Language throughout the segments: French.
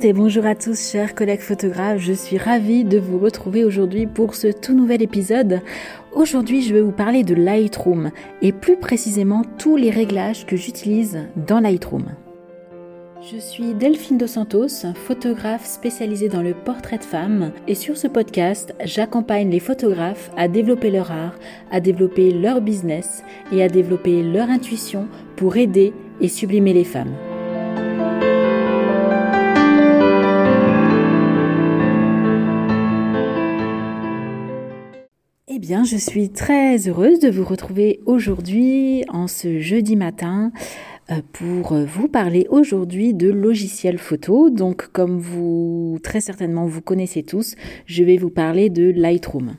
Et bonjour à tous chers collègues photographes, je suis ravie de vous retrouver aujourd'hui pour ce tout nouvel épisode. Aujourd'hui je vais vous parler de Lightroom et plus précisément tous les réglages que j'utilise dans Lightroom. Je suis Delphine Dos Santos, photographe spécialisée dans le portrait de femmes et sur ce podcast, j'accompagne les photographes à développer leur art, à développer leur business et à développer leur intuition pour aider et sublimer les femmes. Je suis très heureuse de vous retrouver aujourd'hui, en ce jeudi matin, euh, pour vous parler aujourd'hui de logiciels photo. Donc, comme vous, très certainement, vous connaissez tous, je vais vous parler de Lightroom.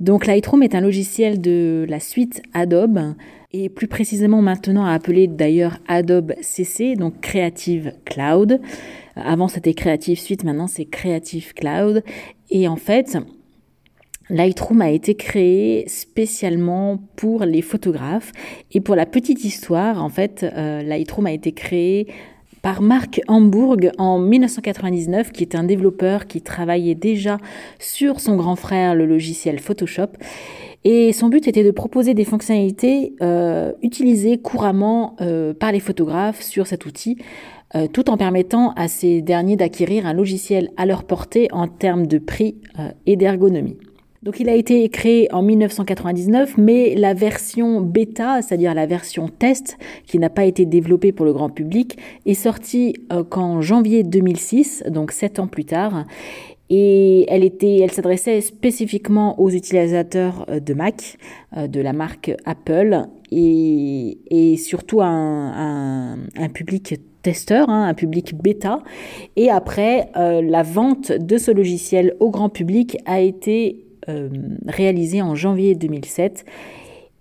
Donc, Lightroom est un logiciel de la suite Adobe et plus précisément maintenant appelé d'ailleurs Adobe CC, donc Creative Cloud. Avant, c'était Creative Suite, maintenant c'est Creative Cloud. Et en fait, Lightroom a été créé spécialement pour les photographes. Et pour la petite histoire, en fait, euh, Lightroom a été créé par Mark Hamburg en 1999, qui est un développeur qui travaillait déjà sur son grand frère, le logiciel Photoshop. Et son but était de proposer des fonctionnalités euh, utilisées couramment euh, par les photographes sur cet outil, tout en permettant à ces derniers d'acquérir un logiciel à leur portée en termes de prix et d'ergonomie. Donc il a été créé en 1999, mais la version bêta, c'est-à-dire la version test, qui n'a pas été développée pour le grand public, est sortie euh, qu'en janvier 2006, donc sept ans plus tard. Et elle était, elle s'adressait spécifiquement aux utilisateurs euh, de Mac, euh, de la marque Apple, et, surtout un, un, public testeur, hein, un public bêta. Et après, la vente de ce logiciel au grand public a été euh, réalisé en janvier 2007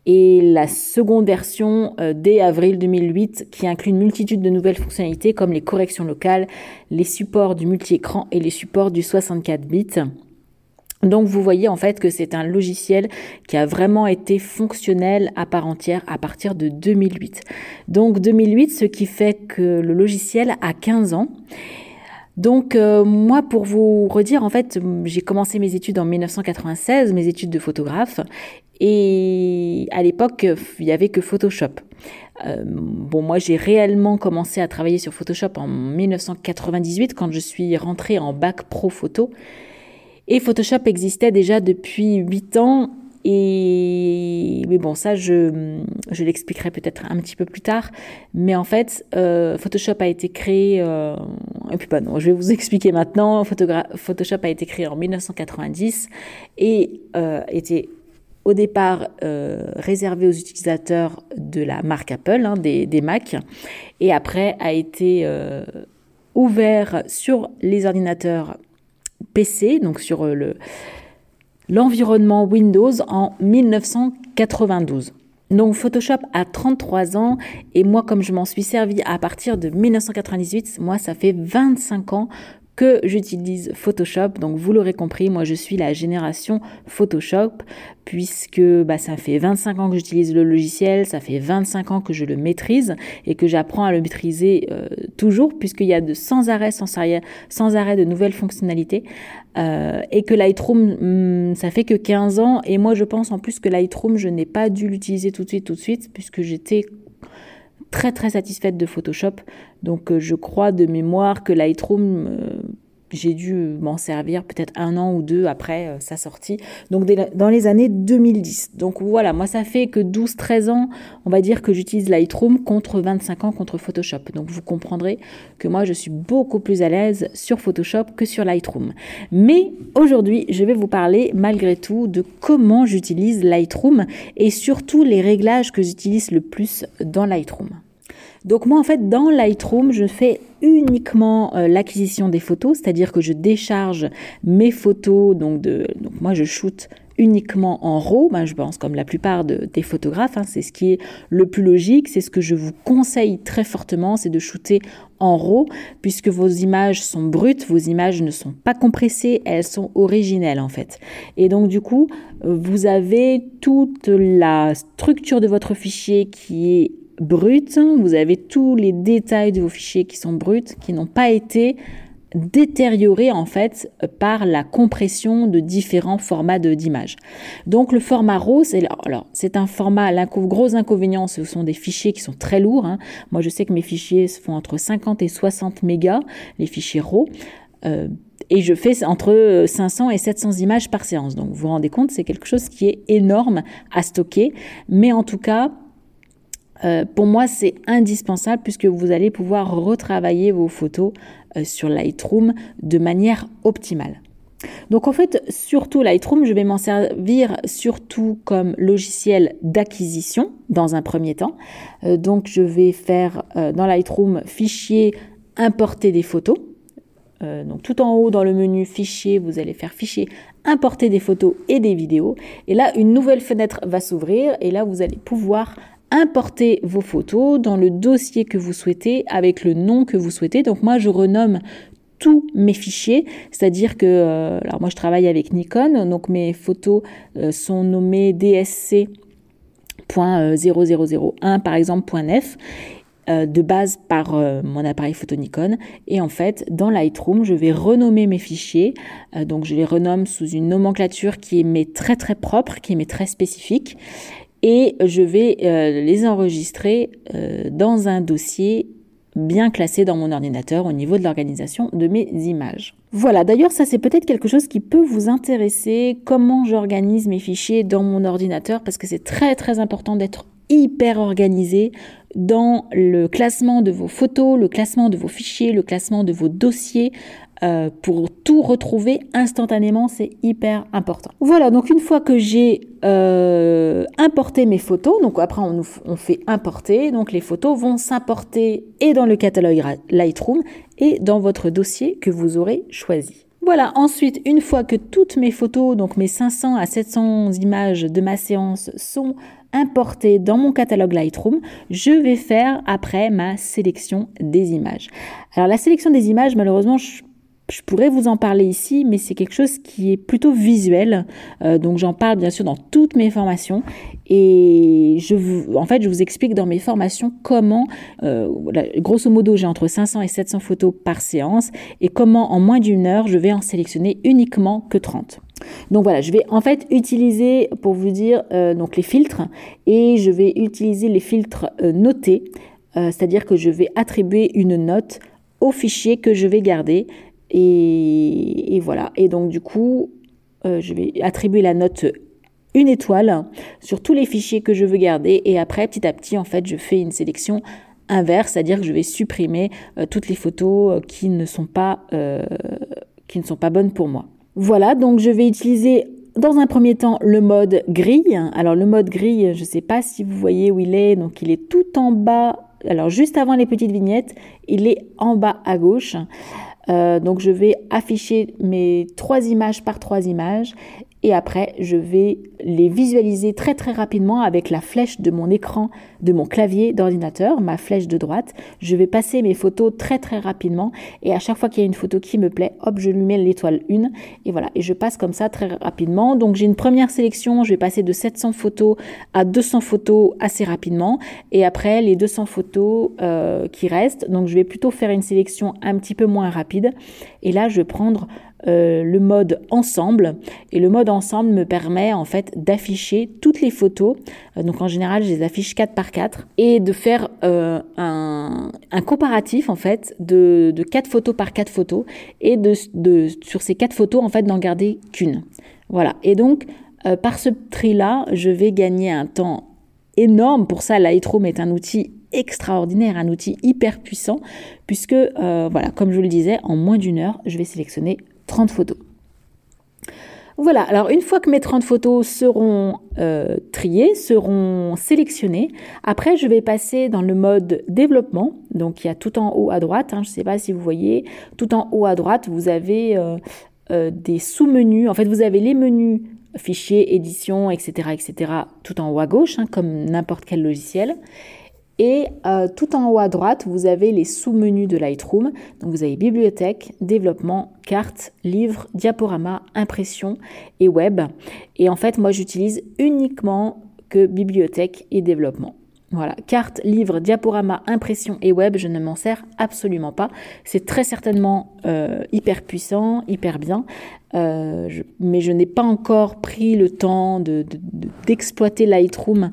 et la seconde version euh, dès avril 2008 qui inclut une multitude de nouvelles fonctionnalités comme les corrections locales, les supports du multi-écran et les supports du 64 bits. Donc vous voyez en fait que c'est un logiciel qui a vraiment été fonctionnel à part entière à partir de 2008. Donc 2008, ce qui fait que le logiciel a 15 ans. Donc euh, moi, pour vous redire, en fait, j'ai commencé mes études en 1996, mes études de photographe, et à l'époque, il n'y avait que Photoshop. Euh, bon, moi, j'ai réellement commencé à travailler sur Photoshop en 1998 quand je suis rentrée en bac pro photo. Et Photoshop existait déjà depuis 8 ans et mais bon, ça, je, l'expliquerai peut-être un petit peu plus tard. Mais en fait, euh, Photoshop a été créé. Euh, et puis, pas non, je vais vous expliquer maintenant. Photoshop a été créé en 1990 et euh, était au départ réservé aux utilisateurs de la marque Apple, hein, des, des Mac, et après a été ouvert sur les ordinateurs PC, donc sur le l'environnement Windows en 1992. Donc Photoshop a 33 ans et moi comme je m'en suis servi à partir de 1998, moi ça fait 25 ans que j'utilise Photoshop. Donc vous l'aurez compris, moi je suis la génération Photoshop puisque bah, ça fait 25 ans que j'utilise le logiciel, ça fait 25 ans que je le maîtrise et que j'apprends à le maîtriser euh, toujours puisqu'il y a de sans arrêt, sans arrêt, sans arrêt de nouvelles fonctionnalités euh, et que Lightroom, hmm, ça fait que 15 ans et moi je pense en plus que Lightroom, je n'ai pas dû l'utiliser tout de suite, tout de suite puisque j'étais très très satisfaite de Photoshop. Donc euh, je crois de mémoire que Lightroom, euh, j'ai dû m'en servir peut-être un an ou deux après euh, sa sortie, donc dans les années 2010. Donc voilà, moi ça fait que 12-13 ans, on va dire que j'utilise Lightroom contre 25 ans contre Photoshop. Donc vous comprendrez que moi je suis beaucoup plus à l'aise sur Photoshop que sur Lightroom. Mais aujourd'hui, je vais vous parler malgré tout de comment j'utilise Lightroom et surtout les réglages que j'utilise le plus dans Lightroom. Donc moi en fait dans Lightroom je fais uniquement euh, l'acquisition des photos, c'est-à-dire que je décharge mes photos, donc, de, moi je shoot uniquement en RAW, ben, je pense comme la plupart des photographes, hein, c'est ce qui est le plus logique, c'est ce que je vous conseille très fortement, c'est de shooter en RAW, puisque vos images sont brutes, vos images ne sont pas compressées, elles sont originelles en fait. Et donc du coup, vous avez toute la structure de votre fichier qui est bruts, vous avez tous les détails de vos fichiers qui sont bruts, qui n'ont pas été détériorés en fait par la compression de différents formats d'images. Donc le format RAW, c'est alors c'est un format, le gros inconvénient, ce sont des fichiers qui sont très lourds. Hein. Moi je sais que mes fichiers font entre 50 et 60 mégas, les fichiers RAW. Euh, et je fais entre 500 et 700 images par séance. Donc vous vous rendez compte, c'est quelque chose qui est énorme à stocker. Mais en tout cas, euh, pour moi, c'est indispensable puisque vous allez pouvoir retravailler vos photos euh, sur Lightroom de manière optimale. Donc en fait, surtout Lightroom, je vais m'en servir surtout comme logiciel d'acquisition dans un premier temps. Euh, donc je vais faire dans Lightroom fichier importer des photos. donc tout en haut dans le menu fichier, vous allez faire fichier importer des photos et des vidéos. Et là, une nouvelle fenêtre va s'ouvrir et là, vous allez pouvoir importer vos photos dans le dossier que vous souhaitez avec le nom que vous souhaitez. Donc moi, je renomme tous mes fichiers, c'est-à-dire que, euh, alors moi je travaille avec Nikon, donc mes photos euh, sont nommées DSC.0001 par exemple .nef euh, de base par mon appareil photo Nikon. Et en fait dans Lightroom je vais renommer mes fichiers. Donc je les renomme sous une nomenclature qui est très très propre qui est très spécifique et je vais euh, les enregistrer euh, dans un dossier bien classé dans mon ordinateur au niveau de l'organisation de mes images. Voilà, d'ailleurs ça c'est peut-être quelque chose qui peut vous intéresser, comment j'organise mes fichiers dans mon ordinateur, parce que c'est très très important d'être hyper organisé dans le classement de vos photos, le classement de vos fichiers, le classement de vos dossiers, euh, pour tout retrouver instantanément, c'est hyper important. Voilà, donc une fois que j'ai euh, importé mes photos, donc après on, on, fait importer, donc les photos vont s'importer et dans le catalogue Lightroom et dans votre dossier que vous aurez choisi. Voilà, ensuite, une fois que toutes mes photos, donc mes 500 à 700 images de ma séance sont importées dans mon catalogue Lightroom, je vais faire après ma sélection des images. Alors la sélection des images, malheureusement, je je pourrais vous en parler ici, mais c'est quelque chose qui est plutôt visuel. Euh, donc j'en parle bien sûr dans toutes mes formations. Et je vous, en fait, je vous explique dans mes formations comment, euh, grosso modo, j'ai entre 500 et 700 photos par séance et comment en moins d'une heure, je vais en sélectionner uniquement que 30. Donc voilà, je vais en fait utiliser, pour vous dire, euh, donc les filtres et je vais utiliser les filtres notés, c'est-à-dire que je vais attribuer une note au fichier que je vais garder et, voilà. Et donc, du coup, euh, je vais attribuer la note une étoile sur tous les fichiers que je veux garder. Et après, petit à petit, en fait, je fais une sélection inverse, c'est-à-dire que je vais supprimer euh, toutes les photos euh, qui ne sont pas qui ne sont pas bonnes pour moi. Voilà, donc je vais utiliser dans un premier temps le mode grille. Alors le mode grille, je ne sais pas si vous voyez où il est, donc il est tout en bas. Alors juste avant les petites vignettes, il est en bas à gauche. Euh, donc je vais afficher mes trois images par trois images et après je vais les visualiser très très rapidement avec la flèche de mon écran, de mon clavier d'ordinateur, ma flèche de droite. Je vais passer mes photos très très rapidement. Et à chaque fois qu'il y a une photo qui me plaît, hop, je lui mets l'étoile 1 et voilà, et je passe comme ça très rapidement. Donc j'ai une première sélection, je vais passer de 700 photos à 200 photos assez rapidement. Et après les 200 photos euh, qui restent, donc je vais plutôt faire une sélection un petit peu moins rapide. Et là je vais prendre euh, le mode ensemble. Et le mode ensemble me permet en fait d'afficher toutes les photos. Euh, donc en général, je les affiche 4 par 4 et de faire euh, un, comparatif en fait de, de 4 photos par 4 photos et de, sur ces 4 photos en fait d'en garder qu'une. Voilà. Et donc par ce tri-là, je vais gagner un temps énorme. Pour ça, Lightroom est un outil extraordinaire, un outil hyper puissant, puisque, voilà, comme je vous le disais, en moins d'une heure, je vais sélectionner 30 photos. Voilà, alors une fois que mes 30 photos seront euh, triées, seront sélectionnées, après je vais passer dans le mode développement. Donc il y a tout en haut à droite, hein, je ne sais pas si vous voyez, tout en haut à droite, vous avez euh, euh, des sous-menus. En fait, vous avez les menus fichiers, édition, etc., etc., tout en haut à gauche, hein, comme n'importe quel logiciel. Et euh, tout en haut à droite, vous avez les sous-menus de Lightroom. Donc vous avez bibliothèque, développement, carte, livre, diaporama, impression et web. Et en fait, moi, j'utilise uniquement que bibliothèque et développement. Voilà, carte, livre, diaporama, impression et web, je ne m'en sers absolument pas. C'est très certainement euh, hyper puissant, hyper bien, euh, mais je n'ai pas encore pris le temps d'exploiter de, Lightroom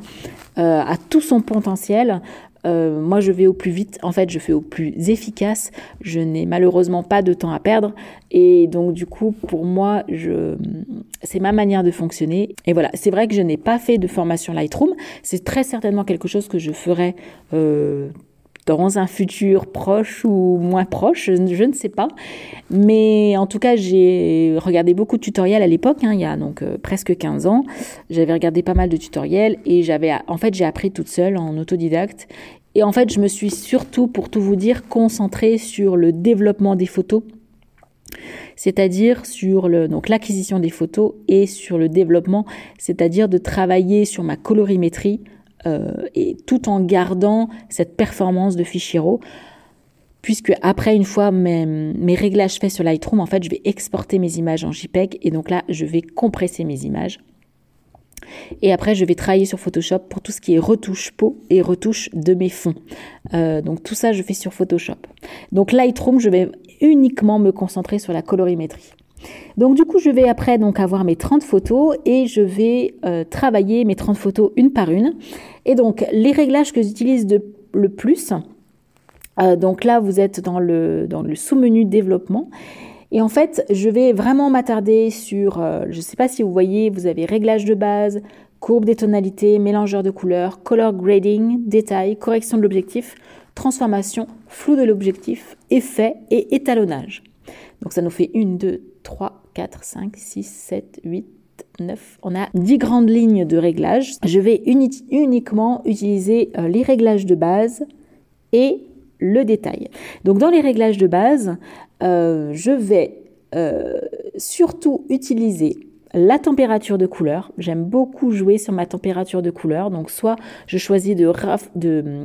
euh, à tout son potentiel. Euh, moi, je vais au plus vite. En fait, je fais au plus efficace. Je n'ai malheureusement pas de temps à perdre. Et donc, du coup, pour moi, c'est ma manière de fonctionner. Et voilà, c'est vrai que je n'ai pas fait de formation Lightroom. C'est très certainement quelque chose que je ferai euh, dans un futur proche ou moins proche, je, ne sais pas. Mais en tout cas, j'ai regardé beaucoup de tutoriels à l'époque, hein, il y a donc euh, presque 15 ans. J'avais regardé pas mal de tutoriels et j'avais, en fait, j'ai appris toute seule en autodidacte. Et en fait, je me suis surtout, pour tout vous dire, concentrée sur le développement des photos c'est-à-dire sur l'acquisition des photos et sur le développement, c'est-à-dire de travailler sur ma colorimétrie, euh, et tout en gardant cette performance de fichier RAW puisque après une fois mes, mes, réglages faits sur Lightroom, en fait, je vais exporter mes images en JPEG et donc là, je vais compresser mes images. Et après, je vais travailler sur Photoshop pour tout ce qui est retouche peau et retouche de mes fonds. Euh, donc tout ça, je fais sur Photoshop. Donc Lightroom, je vais uniquement me concentrer sur la colorimétrie. Donc du coup, je vais après avoir mes 30 photos et je vais euh, travailler mes 30 photos une par une. Et donc les réglages que j'utilise le plus, euh, donc là vous êtes dans le sous-menu développement. Et en fait, je vais vraiment m'attarder sur, euh, je ne sais pas si vous voyez, vous avez réglage de base, courbe des tonalités, mélangeur de couleurs, color grading, détail, correction de l'objectif, transformation, flou de l'objectif, effet et étalonnage. Donc ça nous fait 1, 2, 3, 4, 5, 6, 7, 8, 9. On a 10 grandes lignes de réglage. Je vais uniquement utiliser euh, les réglages de base et le détail. Donc dans les réglages de base, euh, je vais euh, surtout utiliser la température de couleur. J'aime beaucoup jouer sur ma température de couleur. Donc soit je choisis de,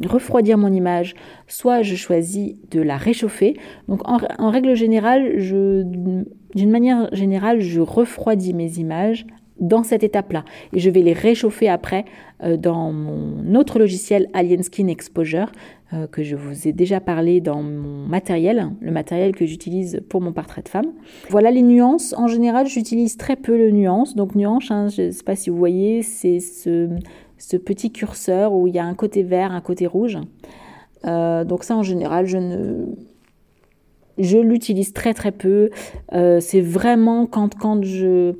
refroidir mon image, soit je choisis de la réchauffer. Donc en, règle générale, d'une manière générale, je refroidis mes images dans cette étape-là. Et je vais les réchauffer après euh, dans mon autre logiciel Alien Skin Exposure euh, que je vous ai déjà parlé dans mon matériel, le matériel que j'utilise pour mon portrait de femme. Voilà les nuances. En général, j'utilise très peu les nuances. Donc nuances, hein, je ne sais pas si vous voyez, c'est ce, petit curseur où il y a un côté vert, un côté rouge. Euh, donc ça, en général, je ne... Je l'utilise très très peu. c'est vraiment quand, quand je,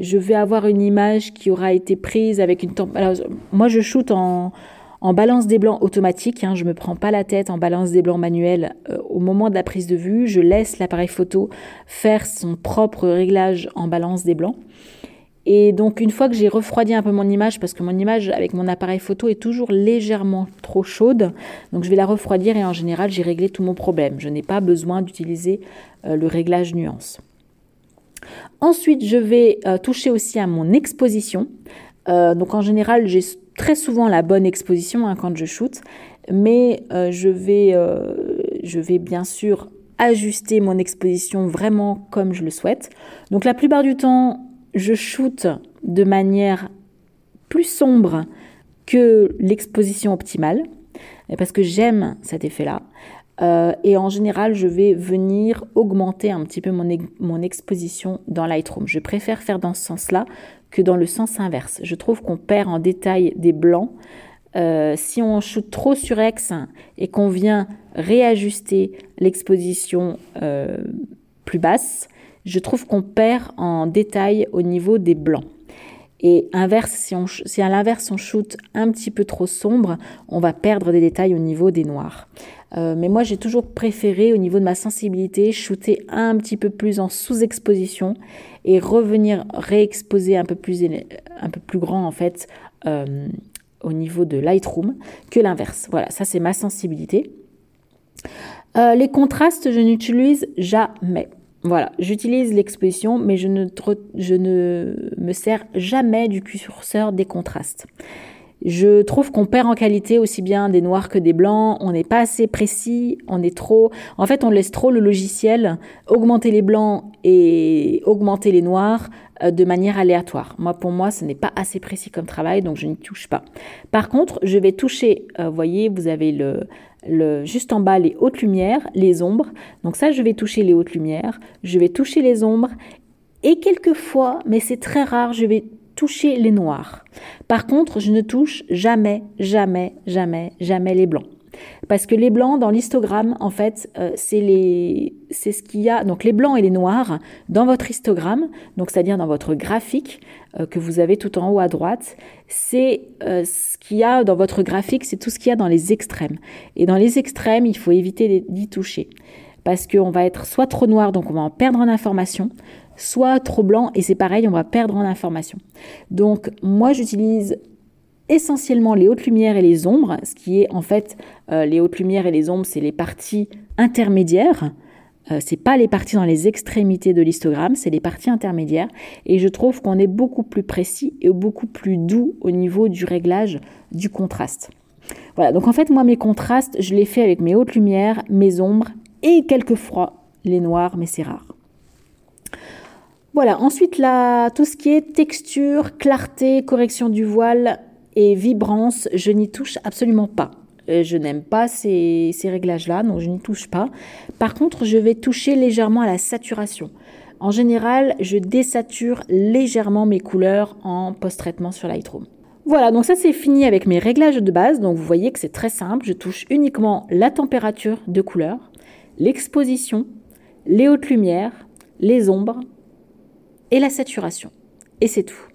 je vais avoir une image qui aura été prise avec une température. Moi, je shoot en, en balance des blancs automatique. Hein, je me prends pas la tête en balance des blancs manuel euh, au moment de la prise de vue. Je laisse l'appareil photo faire son propre réglage en balance des blancs. Et donc une fois que j'ai refroidi un peu mon image, parce que mon image avec mon appareil photo est toujours légèrement trop chaude, donc je vais la refroidir et en général j'ai réglé tout mon problème. Je n'ai pas besoin d'utiliser euh, le réglage nuance. Ensuite, je vais euh, toucher aussi à mon exposition. Donc en général, j'ai très souvent la bonne exposition hein, quand je shoote, mais euh, je, vais, je vais bien sûr ajuster mon exposition vraiment comme je le souhaite. Donc la plupart du temps, je shoote de manière plus sombre que l'exposition optimale, parce que j'aime cet effet-là. Euh, et en général, je vais venir augmenter un petit peu mon exposition dans Lightroom. Je préfère faire dans ce sens-là que dans le sens inverse. Je trouve qu'on perd en détail des blancs. Euh, si on shoot trop sur X et qu'on vient réajuster l'exposition euh, plus basse, je trouve qu'on perd en détail au niveau des blancs. Et inverse, si, si à l'inverse on shoot un petit peu trop sombre, on va perdre des détails au niveau des noirs. Euh, mais moi, j'ai toujours préféré, au niveau de ma sensibilité, shooter un petit peu plus en sous-exposition et revenir réexposer un peu plus, grand, en fait, euh, au niveau de Lightroom que l'inverse. Voilà, ça, c'est ma sensibilité. Euh, les contrastes, je n'utilise jamais. Voilà, j'utilise l'exposition, mais je ne, je ne me sers jamais du curseur des contrastes. Je trouve qu'on perd en qualité aussi bien des noirs que des blancs. On n'est pas assez précis. On est trop. En fait, on laisse trop le logiciel augmenter les blancs et augmenter les noirs euh, de manière aléatoire. Moi, pour moi, ce n'est pas assez précis comme travail, donc je n'y touche pas. Par contre, je vais toucher. Vous voyez, vous avez le, le, juste en bas les hautes lumières, les ombres. Donc ça, je vais toucher les hautes lumières, je vais toucher les ombres et quelquefois, mais c'est très rare, je vais toucher les noirs. Par contre, je ne touche jamais, jamais, jamais, jamais les blancs. Parce que les blancs dans l'histogramme, en fait, euh, c'est les, c'est ce qu'il y a. Donc les blancs et les noirs dans votre histogramme, donc c'est-à-dire dans votre graphique euh, que vous avez tout en haut à droite, c'est euh, ce qu'il y a dans votre graphique, c'est tout ce qu'il y a dans les extrêmes. Et dans les extrêmes, il faut éviter d'y toucher parce qu'on va être soit trop noir, donc on va en perdre en information, soit trop blanc et c'est pareil, on va perdre en information. Donc moi j'utilise essentiellement les hautes lumières et les ombres, ce qui est en fait euh, les hautes lumières et les ombres, c'est les parties intermédiaires. Euh, c'est pas les parties dans les extrémités de l'histogramme, c'est les parties intermédiaires. Et je trouve qu'on est beaucoup plus précis et beaucoup plus doux au niveau du réglage du contraste. Voilà, donc en fait, moi, mes contrastes, je les fais avec mes hautes lumières, mes ombres et quelquefois les noirs, mais c'est rare. Voilà, ensuite tout ce qui est texture, clarté, correction du voile et vibrance, je n'y touche absolument pas. Euh, je n'aime pas ces, ces réglages-là, donc je n'y touche pas. Par contre, je vais toucher légèrement à la saturation. En général, je désature légèrement mes couleurs en post-traitement sur Lightroom. Voilà, donc ça c'est fini avec mes réglages de base. Donc vous voyez que c'est très simple. Je touche uniquement la température de couleur, l'exposition, les hautes lumières, les ombres, et la saturation. Et c'est tout.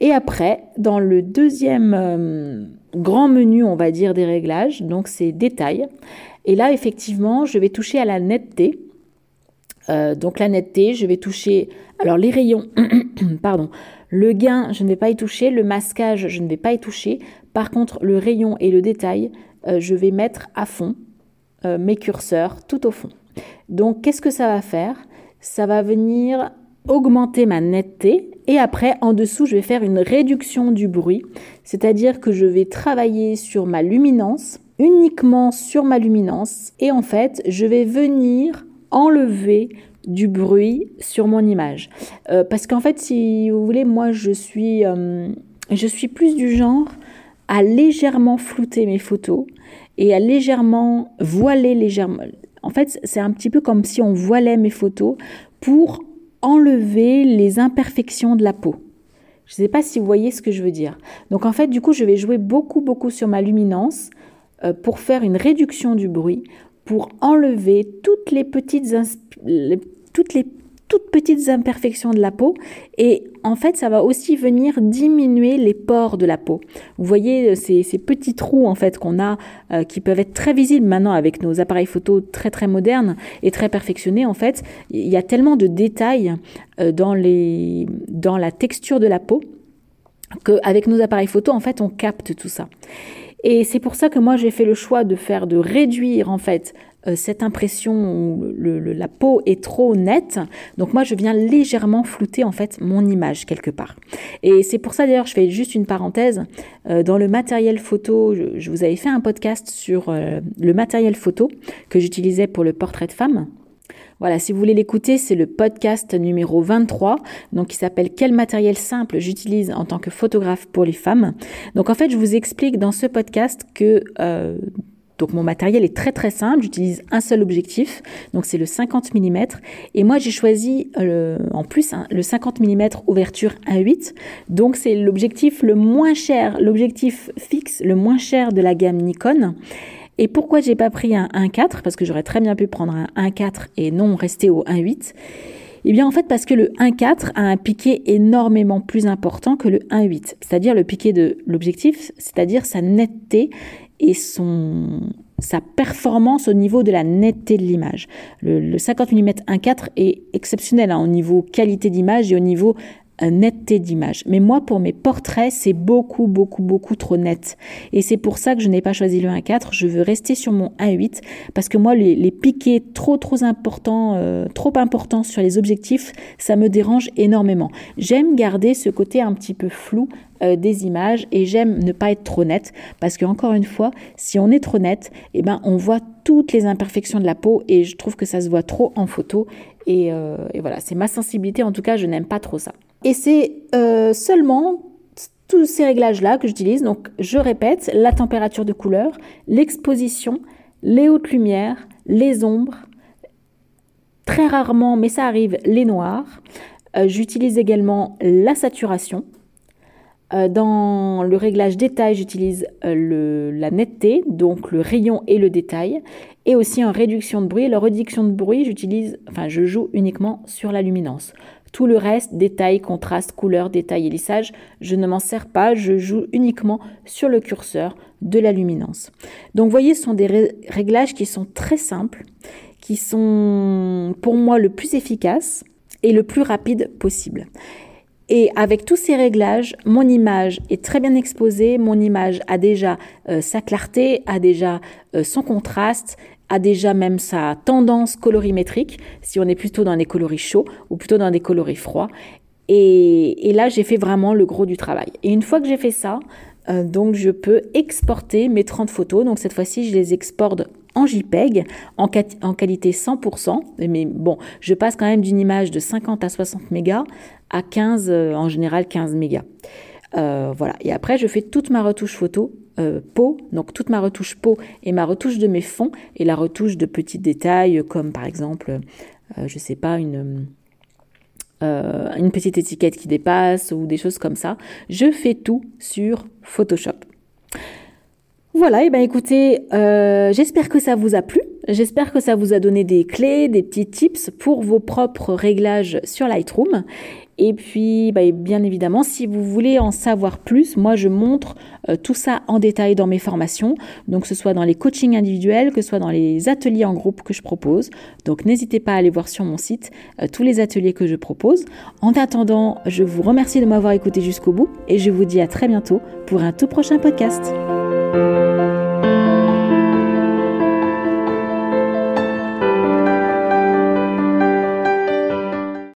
Et après, dans le deuxième euh, grand menu, on va dire, des réglages, donc c'est détails. Et là, effectivement, je vais toucher à la netteté. Euh, donc la netteté, je vais toucher, alors les rayons, pardon, le gain, je ne vais pas y toucher, le masquage, je ne vais pas y toucher. Par contre, le rayon et le détail, euh, je vais mettre à fond mes curseurs tout au fond. Donc qu'est-ce que ça va faire? Ça va venir augmenter ma netteté et après en dessous je vais faire une réduction du bruit, c'est-à-dire que je vais travailler sur ma luminance, uniquement sur ma luminance et en fait je vais venir enlever du bruit sur mon image. Euh, parce qu'en fait si vous voulez moi je suis, euh, je suis plus du genre à légèrement flouter mes photos et à légèrement voiler légèrement. En fait, c'est un petit peu comme si on voilait mes photos pour enlever les imperfections de la peau. Je ne sais pas si vous voyez ce que je veux dire. Donc en fait, du coup, je vais jouer beaucoup, beaucoup sur ma luminance euh, pour faire une réduction du bruit, pour enlever toutes les petites, toutes les toutes petites imperfections de la peau et en fait ça va aussi venir diminuer les pores de la peau. Vous voyez euh, ces, petits trous en fait qu'on a euh, qui peuvent être très visibles maintenant avec nos appareils photo très très modernes et très perfectionnés en fait. Il y a tellement de détails euh, dans, les, dans la texture de la peau qu'avec nos appareils photo en fait on capte tout ça. Et c'est pour ça que moi j'ai fait le choix de faire, de réduire en fait cette impression où la peau est trop nette. Donc moi, je viens légèrement flouter en fait mon image quelque part. Et c'est pour ça d'ailleurs, je fais juste une parenthèse. Euh, dans le matériel photo, je, vous avais fait un podcast sur euh, le matériel photo que j'utilisais pour le portrait de femme. Voilà, si vous voulez l'écouter, c'est le podcast numéro 23, donc qui s'appelle Quel matériel simple j'utilise en tant que photographe pour les femmes? Donc en fait, je vous explique dans ce podcast que donc mon matériel est très très simple, j'utilise un seul objectif, donc c'est le 50 mm. Et moi j'ai choisi euh, en plus hein, le 50 mm ouverture 1.8, donc c'est l'objectif le moins cher, l'objectif fixe le moins cher de la gamme Nikon. Et pourquoi j'ai pas pris un 1.4 Parce que j'aurais très bien pu prendre un 1.4 et non rester au 1.8. Eh bien en fait parce que le 1.4 a un piqué énormément plus important que le 1.8, c'est-à-dire le piqué de l'objectif, c'est-à-dire sa netteté et son, sa performance au niveau de la netteté de l'image. Le, 50 mm 1.4 est exceptionnel hein, au niveau qualité d'image et au niveau netteté d'image. Mais moi, pour mes portraits, c'est beaucoup, beaucoup, beaucoup trop net. Et c'est pour ça que je n'ai pas choisi le 1.4. Je veux rester sur mon 1.8 parce que moi, les, piquets trop, trop importants, euh, trop importants sur les objectifs, ça me dérange énormément. J'aime garder ce côté un petit peu flou euh, des images et j'aime ne pas être trop net parce que encore une fois, si on est trop net, eh ben on voit toutes les imperfections de la peau et je trouve que ça se voit trop en photo et, euh, voilà, c'est ma sensibilité en tout cas, je n'aime pas trop ça. Et c'est euh, seulement tous ces réglages-là que j'utilise. Donc je répète, la température de couleur, l'exposition, les hautes lumières, les ombres, très rarement, mais ça arrive, les noirs. J'utilise également la saturation, euh, dans le réglage détail, j'utilise euh, la netteté, donc le rayon et le détail, et aussi en réduction de bruit. La réduction de bruit, j'utilise, enfin, je joue uniquement sur la luminance. Tout le reste, détail, contraste, couleur, détail et lissage, je ne m'en sers pas, je joue uniquement sur le curseur de la luminance. Donc, voyez, ce sont des réglages qui sont très simples, qui sont pour moi le plus efficace et le plus rapide possible. Et avec tous ces réglages, mon image est très bien exposée, mon image a déjà euh, sa clarté, a déjà euh, son contraste, a déjà même sa tendance colorimétrique, si on est plutôt dans des coloris chauds ou plutôt dans des coloris froids. Et, et là, j'ai fait vraiment le gros du travail. Et une fois que j'ai fait ça, euh, donc je peux exporter mes 30 photos. Donc cette fois-ci, je les exporte en JPEG en, qualité 100%. Mais bon, je passe quand même d'une image de 50 à 60 mégas à 15, euh, en général 15 mégas. Euh, voilà. Et après, je fais toute ma retouche photo euh, peau, donc toute ma retouche peau et ma retouche de mes fonds et la retouche de petits détails comme par exemple, je sais pas, une, une petite étiquette qui dépasse ou des choses comme ça. Je fais tout sur Photoshop. Voilà, et ben écoutez, j'espère que ça vous a plu. J'espère que ça vous a donné des clés, des petits tips pour vos propres réglages sur Lightroom. Et puis, bah, bien évidemment, si vous voulez en savoir plus, moi je montre euh, tout ça en détail dans mes formations, donc que ce soit dans les coachings individuels, que ce soit dans les ateliers en groupe que je propose. Donc n'hésitez pas à aller voir sur mon site euh, tous les ateliers que je propose. En attendant, je vous remercie de m'avoir écouté jusqu'au bout et je vous dis à très bientôt pour un tout prochain podcast.